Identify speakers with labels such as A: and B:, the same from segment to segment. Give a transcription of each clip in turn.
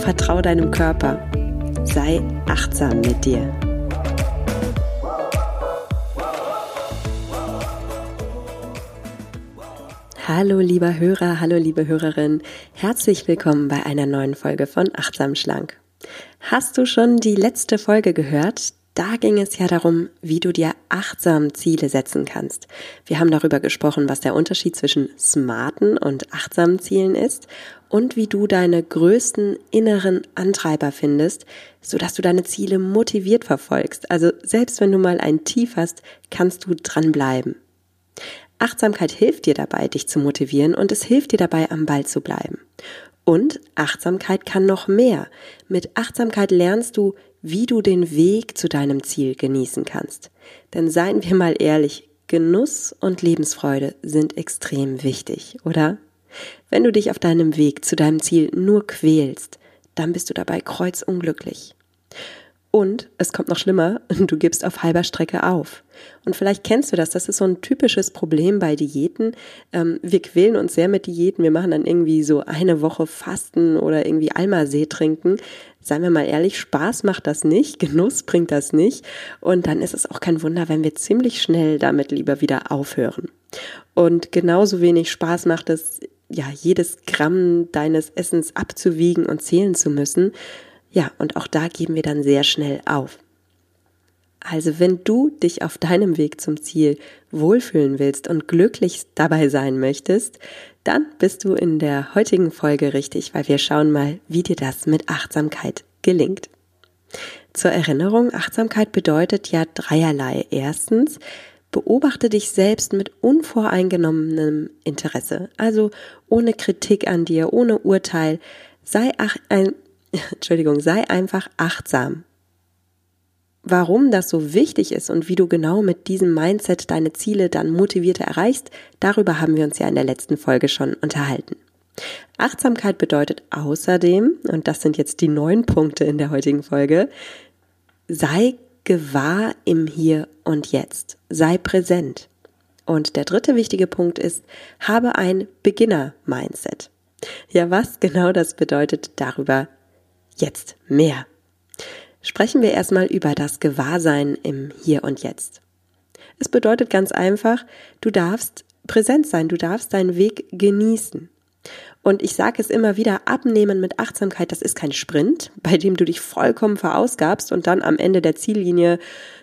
A: vertrau deinem Körper, sei achtsam mit dir. Hallo lieber Hörer, hallo liebe Hörerin, herzlich willkommen bei einer neuen Folge von Achtsam Schlank. Hast du schon die letzte Folge gehört? Da ging es ja darum, wie du dir achtsam Ziele setzen kannst. Wir haben darüber gesprochen, was der Unterschied zwischen smarten und achtsamen Zielen ist und wie du deine größten inneren Antreiber findest, sodass du deine Ziele motiviert verfolgst. Also selbst wenn du mal ein Tief hast, kannst du dranbleiben. Achtsamkeit hilft dir dabei, dich zu motivieren und es hilft dir dabei, am Ball zu bleiben. Und Achtsamkeit kann noch mehr. Mit Achtsamkeit lernst du, wie du den Weg zu deinem Ziel genießen kannst. Denn seien wir mal ehrlich, Genuss und Lebensfreude sind extrem wichtig, oder? Wenn du dich auf deinem Weg zu deinem Ziel nur quälst, dann bist du dabei kreuzunglücklich. Und es kommt noch schlimmer, du gibst auf halber Strecke auf. Und vielleicht kennst du das, das ist so ein typisches Problem bei Diäten. Ähm, wir quälen uns sehr mit Diäten, wir machen dann irgendwie so eine Woche Fasten oder irgendwie Almasee trinken. Seien wir mal ehrlich, Spaß macht das nicht, Genuss bringt das nicht. Und dann ist es auch kein Wunder, wenn wir ziemlich schnell damit lieber wieder aufhören. Und genauso wenig Spaß macht es, ja, jedes Gramm deines Essens abzuwiegen und zählen zu müssen. Ja, und auch da geben wir dann sehr schnell auf. Also wenn du dich auf deinem Weg zum Ziel wohlfühlen willst und glücklich dabei sein möchtest, dann bist du in der heutigen Folge richtig, weil wir schauen mal, wie dir das mit Achtsamkeit gelingt. Zur Erinnerung, Achtsamkeit bedeutet ja dreierlei. Erstens, beobachte dich selbst mit unvoreingenommenem Interesse, also ohne Kritik an dir, ohne Urteil. Sei ach, ein, Entschuldigung, sei einfach achtsam. Warum das so wichtig ist und wie du genau mit diesem Mindset deine Ziele dann motivierter erreichst, darüber haben wir uns ja in der letzten Folge schon unterhalten. Achtsamkeit bedeutet außerdem, und das sind jetzt die neun Punkte in der heutigen Folge, sei gewahr im Hier und Jetzt, sei präsent. Und der dritte wichtige Punkt ist, habe ein Beginner-Mindset. Ja, was genau das bedeutet, darüber jetzt mehr. Sprechen wir erstmal über das Gewahrsein im Hier und Jetzt. Es bedeutet ganz einfach, du darfst präsent sein, du darfst deinen Weg genießen. Und ich sage es immer wieder, abnehmen mit Achtsamkeit, das ist kein Sprint, bei dem du dich vollkommen verausgabst und dann am Ende der Ziellinie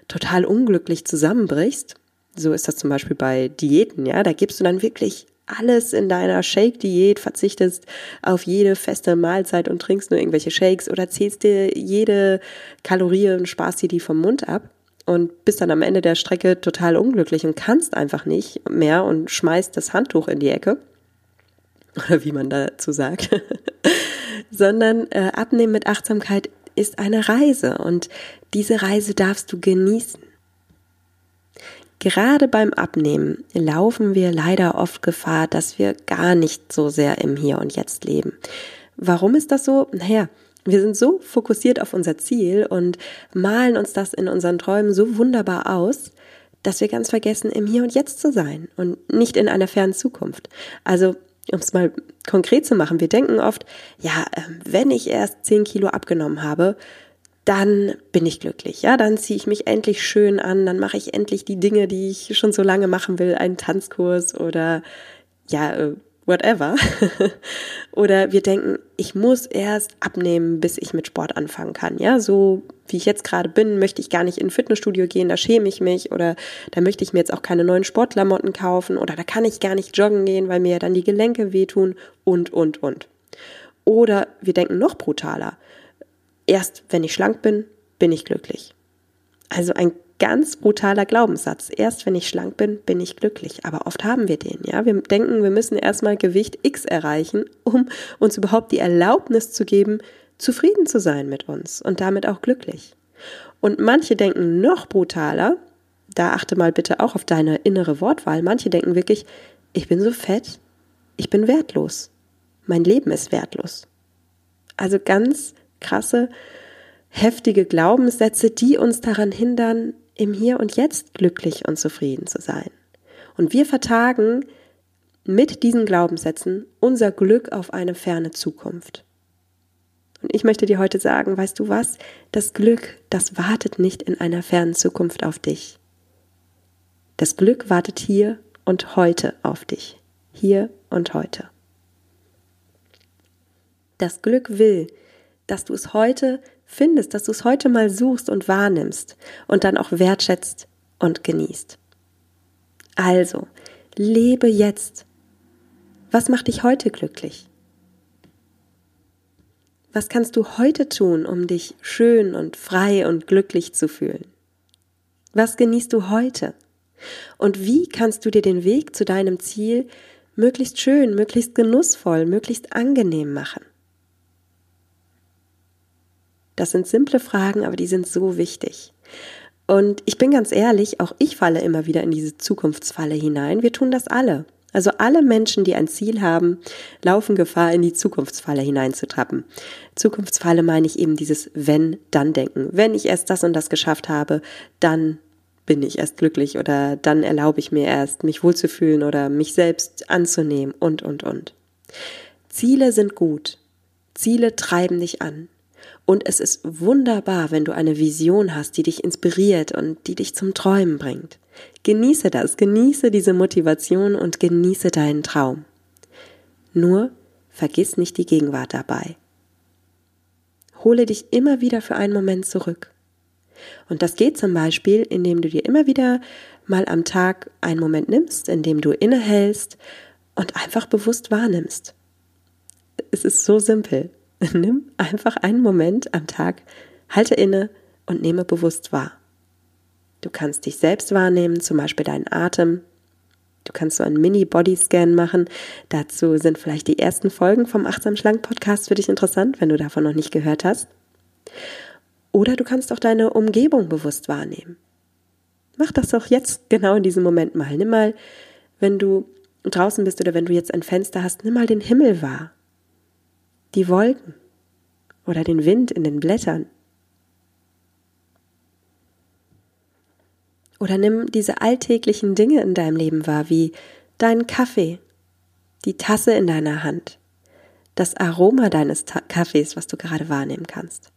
A: total unglücklich zusammenbrichst. So ist das zum Beispiel bei Diäten, ja. Da gibst du dann wirklich alles in deiner Shake-Diät, verzichtest auf jede feste Mahlzeit und trinkst nur irgendwelche Shakes oder zählst dir jede Kalorie und sparst dir die vom Mund ab und bist dann am Ende der Strecke total unglücklich und kannst einfach nicht mehr und schmeißt das Handtuch in die Ecke. Oder wie man dazu sagt. Sondern äh, Abnehmen mit Achtsamkeit ist eine Reise und diese Reise darfst du genießen. Gerade beim Abnehmen laufen wir leider oft Gefahr, dass wir gar nicht so sehr im Hier und Jetzt leben. Warum ist das so? Naja, wir sind so fokussiert auf unser Ziel und malen uns das in unseren Träumen so wunderbar aus, dass wir ganz vergessen, im Hier und Jetzt zu sein und nicht in einer fernen Zukunft. Also, um es mal konkret zu machen, wir denken oft, ja, ähm, wenn ich erst 10 Kilo abgenommen habe, dann bin ich glücklich. Ja, dann ziehe ich mich endlich schön an, dann mache ich endlich die Dinge, die ich schon so lange machen will, einen Tanzkurs oder ja, äh, whatever. oder wir denken, ich muss erst abnehmen, bis ich mit Sport anfangen kann. Ja, so wie ich jetzt gerade bin, möchte ich gar nicht in ein Fitnessstudio gehen, da schäme ich mich oder da möchte ich mir jetzt auch keine neuen Sportklamotten kaufen oder da kann ich gar nicht joggen gehen, weil mir ja dann die Gelenke wehtun und, und, und. Oder wir denken noch brutaler erst wenn ich schlank bin, bin ich glücklich. Also ein ganz brutaler Glaubenssatz. Erst wenn ich schlank bin, bin ich glücklich. Aber oft haben wir den, ja. Wir denken, wir müssen erstmal Gewicht X erreichen, um uns überhaupt die Erlaubnis zu geben, zufrieden zu sein mit uns und damit auch glücklich. Und manche denken noch brutaler, da achte mal bitte auch auf deine innere Wortwahl, manche denken wirklich, ich bin so fett, ich bin wertlos, mein Leben ist wertlos. Also ganz krasse, heftige Glaubenssätze, die uns daran hindern, im Hier und Jetzt glücklich und zufrieden zu sein. Und wir vertagen mit diesen Glaubenssätzen unser Glück auf eine ferne Zukunft. Und ich möchte dir heute sagen, weißt du was? Das Glück, das wartet nicht in einer fernen Zukunft auf dich. Das Glück wartet hier und heute auf dich. Hier und heute. Das Glück will, dass du es heute findest, dass du es heute mal suchst und wahrnimmst und dann auch wertschätzt und genießt. Also, lebe jetzt. Was macht dich heute glücklich? Was kannst du heute tun, um dich schön und frei und glücklich zu fühlen? Was genießt du heute? Und wie kannst du dir den Weg zu deinem Ziel möglichst schön, möglichst genussvoll, möglichst angenehm machen? Das sind simple Fragen, aber die sind so wichtig. Und ich bin ganz ehrlich, auch ich falle immer wieder in diese Zukunftsfalle hinein. Wir tun das alle. Also alle Menschen, die ein Ziel haben, laufen Gefahr, in die Zukunftsfalle hineinzutrappen. Zukunftsfalle meine ich eben dieses Wenn-Dann-Denken. Wenn ich erst das und das geschafft habe, dann bin ich erst glücklich oder dann erlaube ich mir erst, mich wohlzufühlen oder mich selbst anzunehmen und, und, und. Ziele sind gut. Ziele treiben dich an. Und es ist wunderbar, wenn du eine Vision hast, die dich inspiriert und die dich zum Träumen bringt. Genieße das, genieße diese Motivation und genieße deinen Traum. Nur vergiss nicht die Gegenwart dabei. Hole dich immer wieder für einen Moment zurück. Und das geht zum Beispiel, indem du dir immer wieder mal am Tag einen Moment nimmst, indem du innehältst und einfach bewusst wahrnimmst. Es ist so simpel. Nimm einfach einen Moment am Tag, halte inne und nehme bewusst wahr. Du kannst dich selbst wahrnehmen, zum Beispiel deinen Atem. Du kannst so einen Mini-Body-Scan machen. Dazu sind vielleicht die ersten Folgen vom Achtsam Schlank Podcast für dich interessant, wenn du davon noch nicht gehört hast. Oder du kannst auch deine Umgebung bewusst wahrnehmen. Mach das doch jetzt genau in diesem Moment mal. Nimm mal, wenn du draußen bist oder wenn du jetzt ein Fenster hast, nimm mal den Himmel wahr die Wolken oder den Wind in den Blättern. Oder nimm diese alltäglichen Dinge in deinem Leben wahr, wie deinen Kaffee, die Tasse in deiner Hand, das Aroma deines Kaffees, was du gerade wahrnehmen kannst.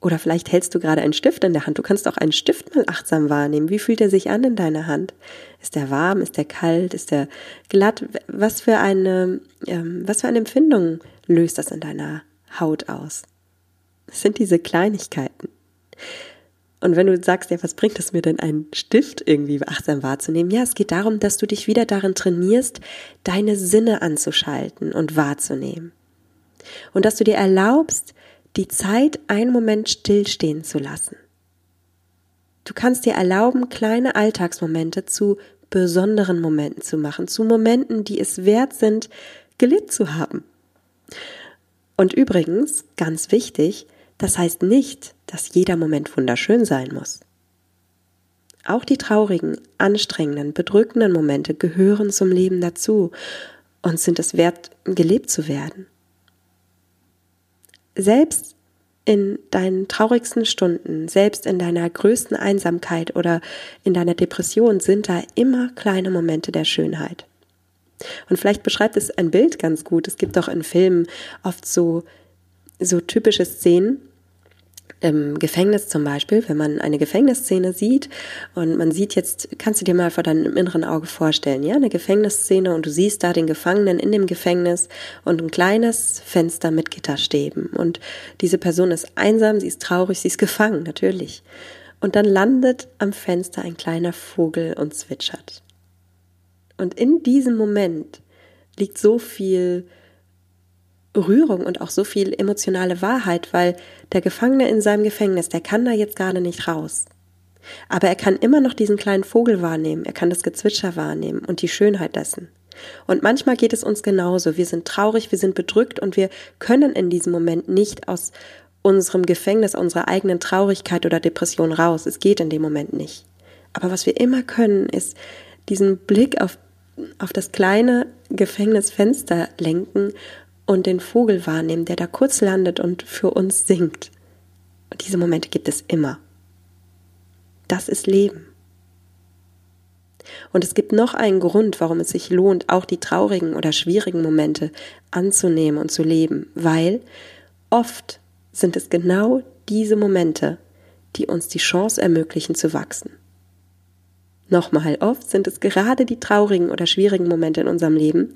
A: Oder vielleicht hältst du gerade einen Stift in der Hand. Du kannst auch einen Stift mal achtsam wahrnehmen. Wie fühlt er sich an in deiner Hand? Ist er warm? Ist er kalt? Ist er glatt? Was für eine, ähm, was für eine Empfindung löst das in deiner Haut aus? Das sind diese Kleinigkeiten. Und wenn du sagst, ja, was bringt es mir denn, einen Stift irgendwie achtsam wahrzunehmen? Ja, es geht darum, dass du dich wieder darin trainierst, deine Sinne anzuschalten und wahrzunehmen. Und dass du dir erlaubst, die Zeit einen Moment stillstehen zu lassen. Du kannst dir erlauben, kleine Alltagsmomente zu besonderen Momenten zu machen, zu Momenten, die es wert sind, gelebt zu haben. Und übrigens, ganz wichtig, das heißt nicht, dass jeder Moment wunderschön sein muss. Auch die traurigen, anstrengenden, bedrückenden Momente gehören zum Leben dazu und sind es wert, gelebt zu werden. Selbst in deinen traurigsten Stunden, selbst in deiner größten Einsamkeit oder in deiner Depression sind da immer kleine Momente der Schönheit. Und vielleicht beschreibt es ein Bild ganz gut. Es gibt auch in Filmen oft so, so typische Szenen, im Gefängnis zum Beispiel, wenn man eine Gefängnisszene sieht und man sieht jetzt, kannst du dir mal vor deinem inneren Auge vorstellen, ja, eine Gefängnisszene und du siehst da den Gefangenen in dem Gefängnis und ein kleines Fenster mit Gitterstäben und diese Person ist einsam, sie ist traurig, sie ist gefangen, natürlich. Und dann landet am Fenster ein kleiner Vogel und zwitschert. Und in diesem Moment liegt so viel Rührung und auch so viel emotionale Wahrheit, weil der Gefangene in seinem Gefängnis, der kann da jetzt gerade nicht raus. Aber er kann immer noch diesen kleinen Vogel wahrnehmen, er kann das Gezwitscher wahrnehmen und die Schönheit dessen. Und manchmal geht es uns genauso. Wir sind traurig, wir sind bedrückt und wir können in diesem Moment nicht aus unserem Gefängnis, unserer eigenen Traurigkeit oder Depression raus. Es geht in dem Moment nicht. Aber was wir immer können, ist diesen Blick auf, auf das kleine Gefängnisfenster lenken und den Vogel wahrnehmen, der da kurz landet und für uns singt. Und diese Momente gibt es immer. Das ist Leben. Und es gibt noch einen Grund, warum es sich lohnt, auch die traurigen oder schwierigen Momente anzunehmen und zu leben, weil oft sind es genau diese Momente, die uns die Chance ermöglichen zu wachsen. Nochmal, oft sind es gerade die traurigen oder schwierigen Momente in unserem Leben,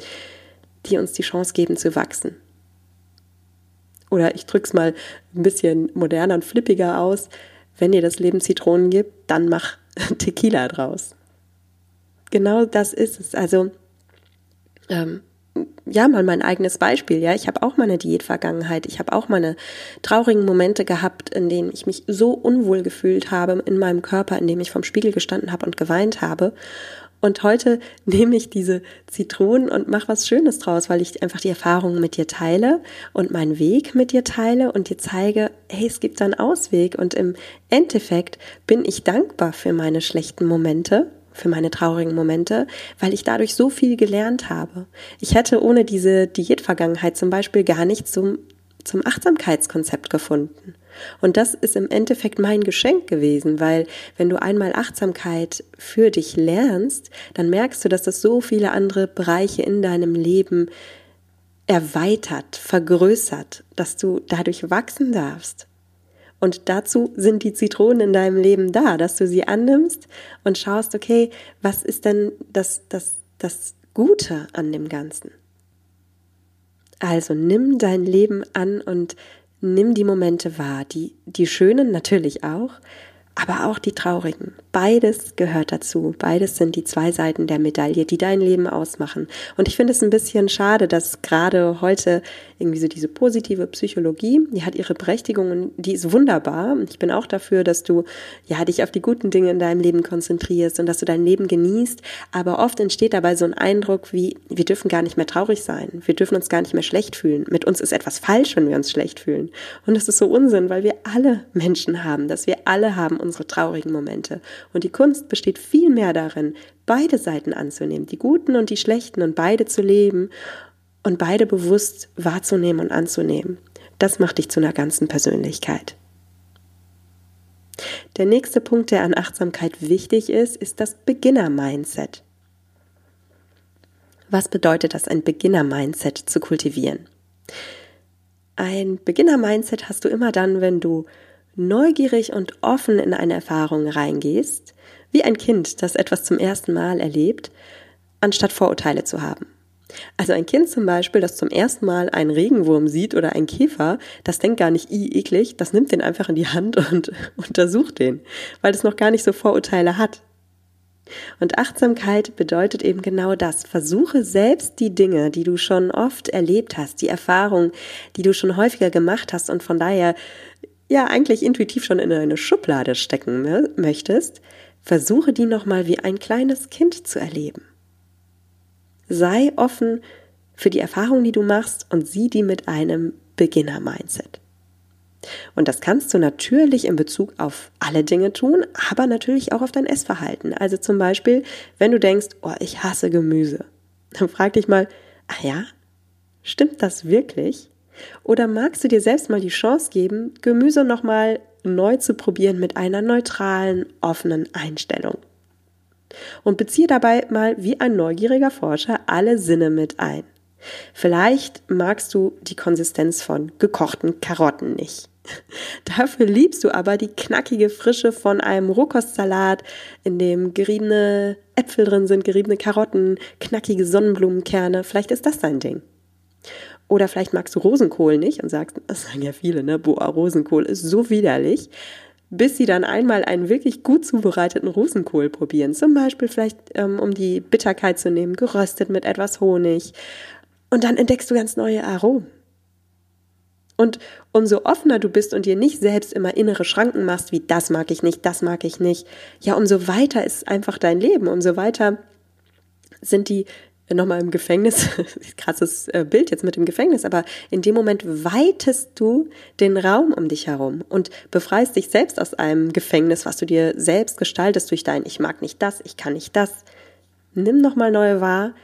A: die uns die Chance geben zu wachsen. Oder ich drück's mal ein bisschen moderner und flippiger aus. Wenn dir das Leben Zitronen gibt, dann mach Tequila draus. Genau das ist es. Also, ähm, ja, mal mein eigenes Beispiel. Ja, ich habe auch meine Diätvergangenheit. Ich habe auch meine traurigen Momente gehabt, in denen ich mich so unwohl gefühlt habe in meinem Körper, in dem ich vom Spiegel gestanden habe und geweint habe. Und heute nehme ich diese Zitronen und mache was Schönes draus, weil ich einfach die Erfahrungen mit dir teile und meinen Weg mit dir teile und dir zeige, hey, es gibt einen Ausweg. Und im Endeffekt bin ich dankbar für meine schlechten Momente, für meine traurigen Momente, weil ich dadurch so viel gelernt habe. Ich hätte ohne diese Diätvergangenheit zum Beispiel gar nicht zum, zum Achtsamkeitskonzept gefunden. Und das ist im Endeffekt mein Geschenk gewesen, weil wenn du einmal Achtsamkeit für dich lernst, dann merkst du, dass das so viele andere Bereiche in deinem Leben erweitert, vergrößert, dass du dadurch wachsen darfst. Und dazu sind die Zitronen in deinem Leben da, dass du sie annimmst und schaust, okay, was ist denn das, das, das Gute an dem Ganzen? Also nimm dein Leben an und nimm die Momente wahr, die, die schönen natürlich auch, aber auch die traurigen. Beides gehört dazu. Beides sind die zwei Seiten der Medaille, die dein Leben ausmachen. Und ich finde es ein bisschen schade, dass gerade heute irgendwie so diese positive Psychologie, die hat ihre Berechtigung und die ist wunderbar. Ich bin auch dafür, dass du ja dich auf die guten Dinge in deinem Leben konzentrierst und dass du dein Leben genießt. Aber oft entsteht dabei so ein Eindruck wie, wir dürfen gar nicht mehr traurig sein. Wir dürfen uns gar nicht mehr schlecht fühlen. Mit uns ist etwas falsch, wenn wir uns schlecht fühlen. Und das ist so Unsinn, weil wir alle Menschen haben, dass wir alle haben unsere traurigen Momente. Und die Kunst besteht vielmehr darin, beide Seiten anzunehmen, die guten und die schlechten und beide zu leben und beide bewusst wahrzunehmen und anzunehmen. Das macht dich zu einer ganzen Persönlichkeit. Der nächste Punkt, der an Achtsamkeit wichtig ist, ist das Beginner-Mindset. Was bedeutet das, ein Beginner-Mindset zu kultivieren? Ein Beginner-Mindset hast du immer dann, wenn du neugierig und offen in eine Erfahrung reingehst, wie ein Kind, das etwas zum ersten Mal erlebt, anstatt Vorurteile zu haben. Also ein Kind zum Beispiel, das zum ersten Mal einen Regenwurm sieht oder einen Käfer, das denkt gar nicht, i, eklig, das nimmt den einfach in die Hand und untersucht den, weil es noch gar nicht so Vorurteile hat. Und Achtsamkeit bedeutet eben genau das. Versuche selbst die Dinge, die du schon oft erlebt hast, die Erfahrungen, die du schon häufiger gemacht hast und von daher ja eigentlich intuitiv schon in eine Schublade stecken möchtest, versuche die nochmal wie ein kleines Kind zu erleben. Sei offen für die Erfahrungen, die du machst und sieh die mit einem Beginner-Mindset. Und das kannst du natürlich in Bezug auf alle Dinge tun, aber natürlich auch auf dein Essverhalten. Also zum Beispiel, wenn du denkst, oh, ich hasse Gemüse, dann frag dich mal, ach ja, stimmt das wirklich? Oder magst du dir selbst mal die Chance geben, Gemüse nochmal neu zu probieren mit einer neutralen, offenen Einstellung? Und beziehe dabei mal wie ein neugieriger Forscher alle Sinne mit ein. Vielleicht magst du die Konsistenz von gekochten Karotten nicht. Dafür liebst du aber die knackige Frische von einem Rohkostsalat, in dem geriebene Äpfel drin sind, geriebene Karotten, knackige Sonnenblumenkerne. Vielleicht ist das dein Ding. Oder vielleicht magst du Rosenkohl nicht und sagst, das sagen ja viele, ne? Boah, Rosenkohl ist so widerlich. Bis sie dann einmal einen wirklich gut zubereiteten Rosenkohl probieren. Zum Beispiel vielleicht, ähm, um die Bitterkeit zu nehmen, geröstet mit etwas Honig. Und dann entdeckst du ganz neue Aromen. Und umso offener du bist und dir nicht selbst immer innere Schranken machst, wie das mag ich nicht, das mag ich nicht, ja, umso weiter ist einfach dein Leben, umso weiter sind die nochmal im Gefängnis, krasses äh, Bild jetzt mit dem Gefängnis, aber in dem Moment weitest du den Raum um dich herum und befreist dich selbst aus einem Gefängnis, was du dir selbst gestaltest durch dein Ich mag nicht das, ich kann nicht das. Nimm nochmal neue wahr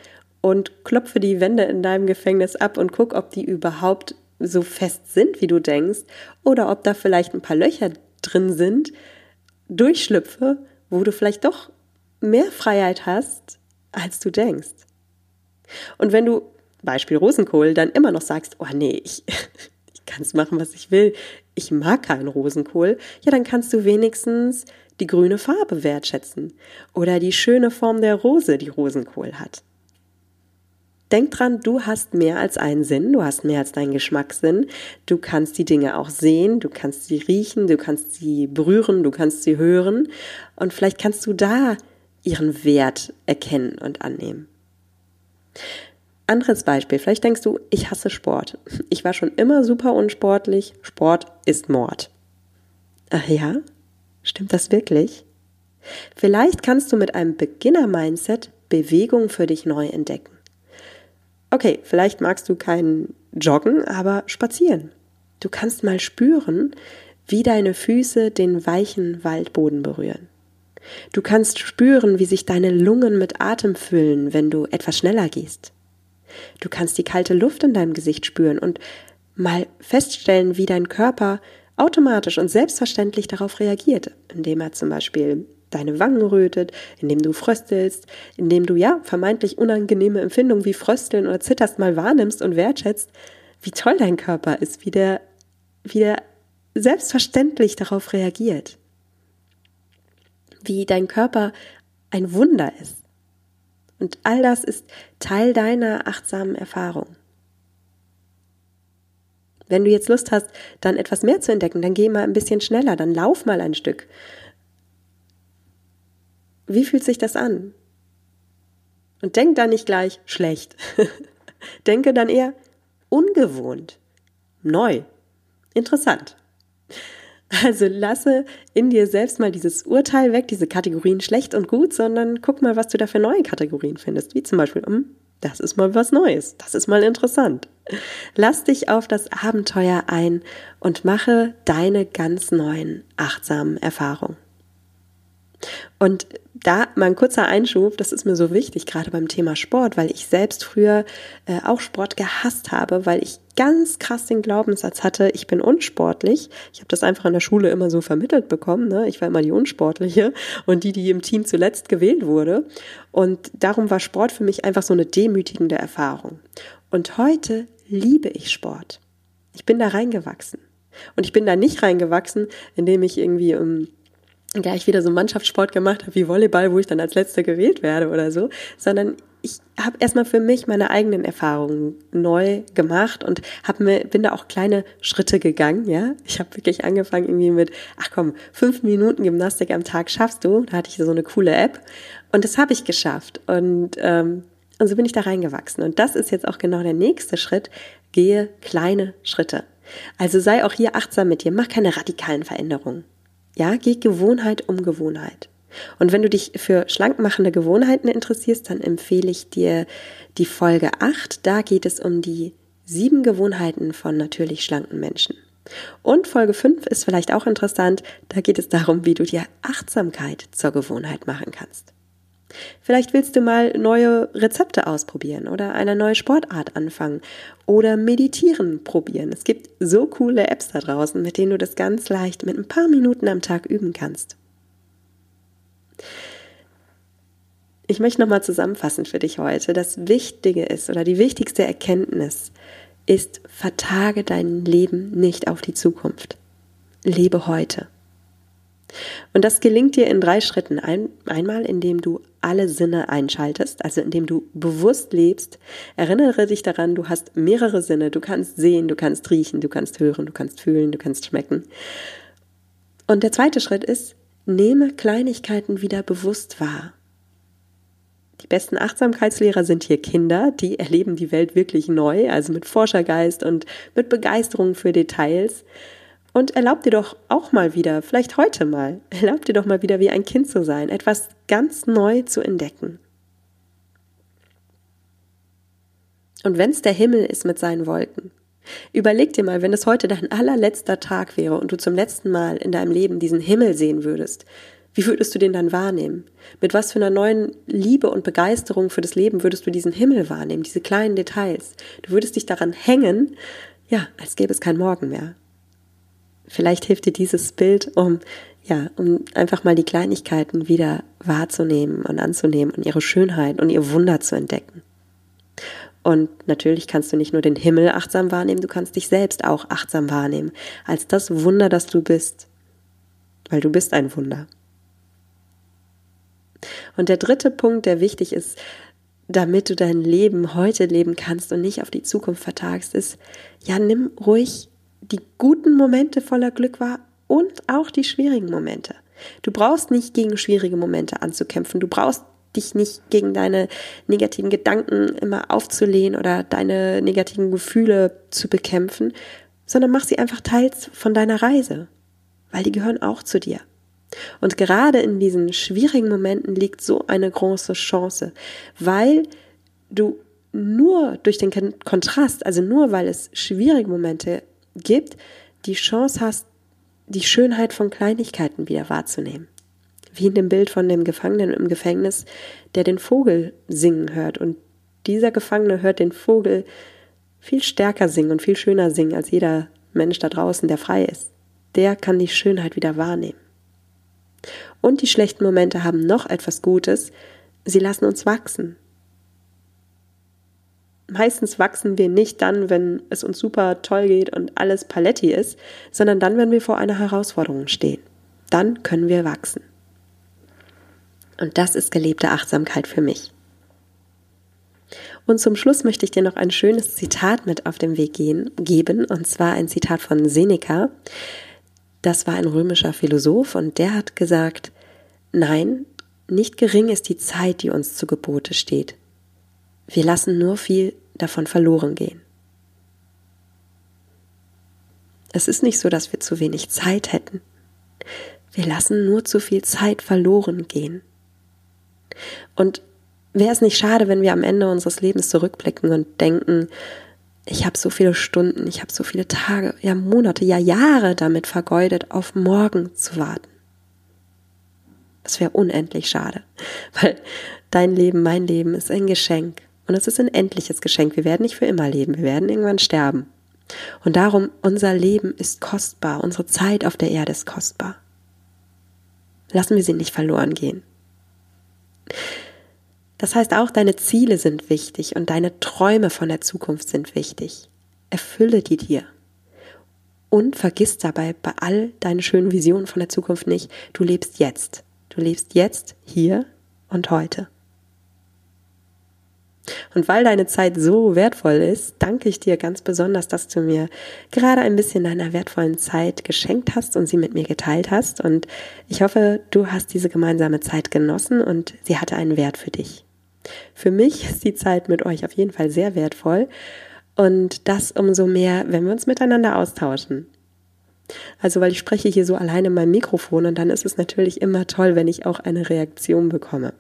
A: und klopfe die Wände in deinem Gefängnis ab und guck, ob die überhaupt so fest sind, wie du denkst, oder ob da vielleicht ein paar Löcher drin sind, durchschlüpfe, wo du vielleicht doch mehr Freiheit hast, als du denkst. Und wenn du, Beispiel Rosenkohl, dann immer noch sagst, oh nee, ich, ich kann es machen, was ich will, ich mag keinen Rosenkohl, ja, dann kannst du wenigstens die grüne Farbe wertschätzen oder die schöne Form der Rose, die Rosenkohl hat. Denk dran, du hast mehr als einen Sinn, du hast mehr als deinen Geschmackssinn. Du kannst die Dinge auch sehen, du kannst sie riechen, du kannst sie berühren, du kannst sie hören und vielleicht kannst du da ihren Wert erkennen und annehmen. Anderes Beispiel, vielleicht denkst du, ich hasse Sport. Ich war schon immer super unsportlich. Sport ist Mord. Ach ja? Stimmt das wirklich? Vielleicht kannst du mit einem Beginner-Mindset Bewegung für dich neu entdecken. Okay, vielleicht magst du kein Joggen, aber spazieren. Du kannst mal spüren, wie deine Füße den weichen Waldboden berühren. Du kannst spüren, wie sich deine Lungen mit Atem füllen, wenn du etwas schneller gehst. Du kannst die kalte Luft in deinem Gesicht spüren und mal feststellen, wie dein Körper automatisch und selbstverständlich darauf reagiert, indem er zum Beispiel deine Wangen rötet, indem du fröstelst, indem du ja vermeintlich unangenehme Empfindungen wie Frösteln oder Zitterst mal wahrnimmst und wertschätzt, wie toll dein Körper ist, wie der, wie der selbstverständlich darauf reagiert. Wie dein Körper ein Wunder ist. Und all das ist Teil deiner achtsamen Erfahrung. Wenn du jetzt Lust hast, dann etwas mehr zu entdecken, dann geh mal ein bisschen schneller, dann lauf mal ein Stück wie fühlt sich das an? Und denk dann nicht gleich schlecht. Denke dann eher ungewohnt, neu, interessant. Also lasse in dir selbst mal dieses Urteil weg, diese Kategorien schlecht und gut, sondern guck mal, was du da für neue Kategorien findest. Wie zum Beispiel, hm, das ist mal was Neues, das ist mal interessant. Lass dich auf das Abenteuer ein und mache deine ganz neuen achtsamen Erfahrungen. Und da mal ein kurzer Einschub, das ist mir so wichtig, gerade beim Thema Sport, weil ich selbst früher äh, auch Sport gehasst habe, weil ich ganz krass den Glaubenssatz hatte, ich bin unsportlich. Ich habe das einfach in der Schule immer so vermittelt bekommen. Ne? Ich war immer die Unsportliche und die, die im Team zuletzt gewählt wurde. Und darum war Sport für mich einfach so eine demütigende Erfahrung. Und heute liebe ich Sport. Ich bin da reingewachsen. Und ich bin da nicht reingewachsen, indem ich irgendwie um gleich wieder so Mannschaftssport gemacht habe wie Volleyball, wo ich dann als Letzter gewählt werde oder so, sondern ich habe erstmal für mich meine eigenen Erfahrungen neu gemacht und hab mir, bin da auch kleine Schritte gegangen, ja. Ich habe wirklich angefangen irgendwie mit, ach komm, fünf Minuten Gymnastik am Tag schaffst du. Da hatte ich so eine coole App und das habe ich geschafft und ähm, und so bin ich da reingewachsen. Und das ist jetzt auch genau der nächste Schritt. Gehe kleine Schritte. Also sei auch hier achtsam mit dir. Mach keine radikalen Veränderungen. Ja, geh Gewohnheit um Gewohnheit. Und wenn du dich für schlankmachende Gewohnheiten interessierst, dann empfehle ich dir die Folge 8. Da geht es um die sieben Gewohnheiten von natürlich schlanken Menschen. Und Folge 5 ist vielleicht auch interessant. Da geht es darum, wie du dir Achtsamkeit zur Gewohnheit machen kannst. Vielleicht willst du mal neue Rezepte ausprobieren oder eine neue Sportart anfangen oder meditieren probieren. Es gibt so coole Apps da draußen, mit denen du das ganz leicht mit ein paar Minuten am Tag üben kannst. Ich möchte nochmal zusammenfassen für dich heute. Das Wichtige ist oder die wichtigste Erkenntnis ist, vertage dein Leben nicht auf die Zukunft. Lebe heute. Und das gelingt dir in drei Schritten. Ein, einmal, indem du alle Sinne einschaltest, also indem du bewusst lebst. Erinnere dich daran, du hast mehrere Sinne. Du kannst sehen, du kannst riechen, du kannst hören, du kannst fühlen, du kannst schmecken. Und der zweite Schritt ist, nehme Kleinigkeiten wieder bewusst wahr. Die besten Achtsamkeitslehrer sind hier Kinder, die erleben die Welt wirklich neu, also mit Forschergeist und mit Begeisterung für Details. Und erlaub dir doch auch mal wieder, vielleicht heute mal, erlaub dir doch mal wieder wie ein Kind zu sein, etwas ganz neu zu entdecken. Und wenn es der Himmel ist mit seinen Wolken, überleg dir mal, wenn es heute dein allerletzter Tag wäre und du zum letzten Mal in deinem Leben diesen Himmel sehen würdest, wie würdest du den dann wahrnehmen? Mit was für einer neuen Liebe und Begeisterung für das Leben würdest du diesen Himmel wahrnehmen, diese kleinen Details? Du würdest dich daran hängen, ja, als gäbe es kein Morgen mehr. Vielleicht hilft dir dieses Bild, um, ja, um einfach mal die Kleinigkeiten wieder wahrzunehmen und anzunehmen und ihre Schönheit und ihr Wunder zu entdecken. Und natürlich kannst du nicht nur den Himmel achtsam wahrnehmen, du kannst dich selbst auch achtsam wahrnehmen, als das Wunder, das du bist. Weil du bist ein Wunder. Und der dritte Punkt, der wichtig ist, damit du dein Leben heute leben kannst und nicht auf die Zukunft vertagst, ist, ja, nimm ruhig die guten Momente voller Glück wahr und auch die schwierigen Momente. Du brauchst nicht gegen schwierige Momente anzukämpfen. Du brauchst dich nicht gegen deine negativen Gedanken immer aufzulehnen oder deine negativen Gefühle zu bekämpfen, sondern mach sie einfach teils von deiner Reise, weil die gehören auch zu dir. Und gerade in diesen schwierigen Momenten liegt so eine große Chance, weil du nur durch den Kontrast, also nur weil es schwierige Momente gibt, die Chance hast, die Schönheit von Kleinigkeiten wieder wahrzunehmen. Wie in dem Bild von dem Gefangenen im Gefängnis, der den Vogel singen hört. Und dieser Gefangene hört den Vogel viel stärker singen und viel schöner singen als jeder Mensch da draußen, der frei ist. Der kann die Schönheit wieder wahrnehmen. Und die schlechten Momente haben noch etwas Gutes. Sie lassen uns wachsen. Meistens wachsen wir nicht dann, wenn es uns super toll geht und alles paletti ist, sondern dann, wenn wir vor einer Herausforderung stehen. Dann können wir wachsen. Und das ist gelebte Achtsamkeit für mich. Und zum Schluss möchte ich dir noch ein schönes Zitat mit auf den Weg gehen, geben, und zwar ein Zitat von Seneca. Das war ein römischer Philosoph und der hat gesagt, nein, nicht gering ist die Zeit, die uns zu Gebote steht. Wir lassen nur viel davon verloren gehen. Es ist nicht so, dass wir zu wenig Zeit hätten. Wir lassen nur zu viel Zeit verloren gehen. Und wäre es nicht schade, wenn wir am Ende unseres Lebens zurückblicken und denken, ich habe so viele Stunden, ich habe so viele Tage, ja Monate, ja Jahre damit vergeudet, auf morgen zu warten. Das wäre unendlich schade, weil dein Leben, mein Leben ist ein Geschenk und es ist ein endliches Geschenk. Wir werden nicht für immer leben, wir werden irgendwann sterben. Und darum, unser Leben ist kostbar, unsere Zeit auf der Erde ist kostbar. Lassen wir sie nicht verloren gehen. Das heißt auch, deine Ziele sind wichtig und deine Träume von der Zukunft sind wichtig. Erfülle die dir. Und vergiss dabei bei all deinen schönen Visionen von der Zukunft nicht, du lebst jetzt. Du lebst jetzt, hier und heute. Und weil deine Zeit so wertvoll ist, danke ich dir ganz besonders, dass du mir gerade ein bisschen deiner wertvollen Zeit geschenkt hast und sie mit mir geteilt hast. Und ich hoffe, du hast diese gemeinsame Zeit genossen und sie hatte einen Wert für dich. Für mich ist die Zeit mit euch auf jeden Fall sehr wertvoll und das umso mehr, wenn wir uns miteinander austauschen. Also, weil ich spreche hier so alleine in meinem Mikrofon und dann ist es natürlich immer toll, wenn ich auch eine Reaktion bekomme.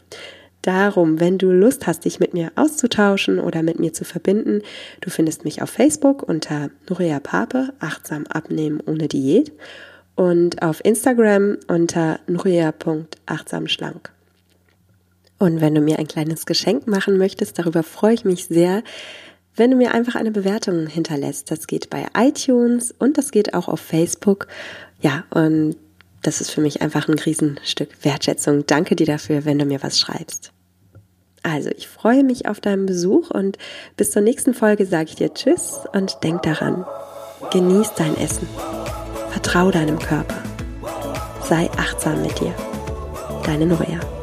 A: Darum, wenn du Lust hast, dich mit mir auszutauschen oder mit mir zu verbinden, du findest mich auf Facebook unter Nuria Pape, achtsam abnehmen ohne Diät und auf Instagram unter nuria.achtsamschlank. Und wenn du mir ein kleines Geschenk machen möchtest, darüber freue ich mich sehr, wenn du mir einfach eine Bewertung hinterlässt. Das geht bei iTunes und das geht auch auf Facebook. Ja, und das ist für mich einfach ein Riesenstück Wertschätzung. Danke dir dafür, wenn du mir was schreibst. Also, ich freue mich auf deinen Besuch und bis zur nächsten Folge sage ich dir Tschüss und denk daran, genieß dein Essen, vertrau deinem Körper, sei achtsam mit dir. Deine Noria.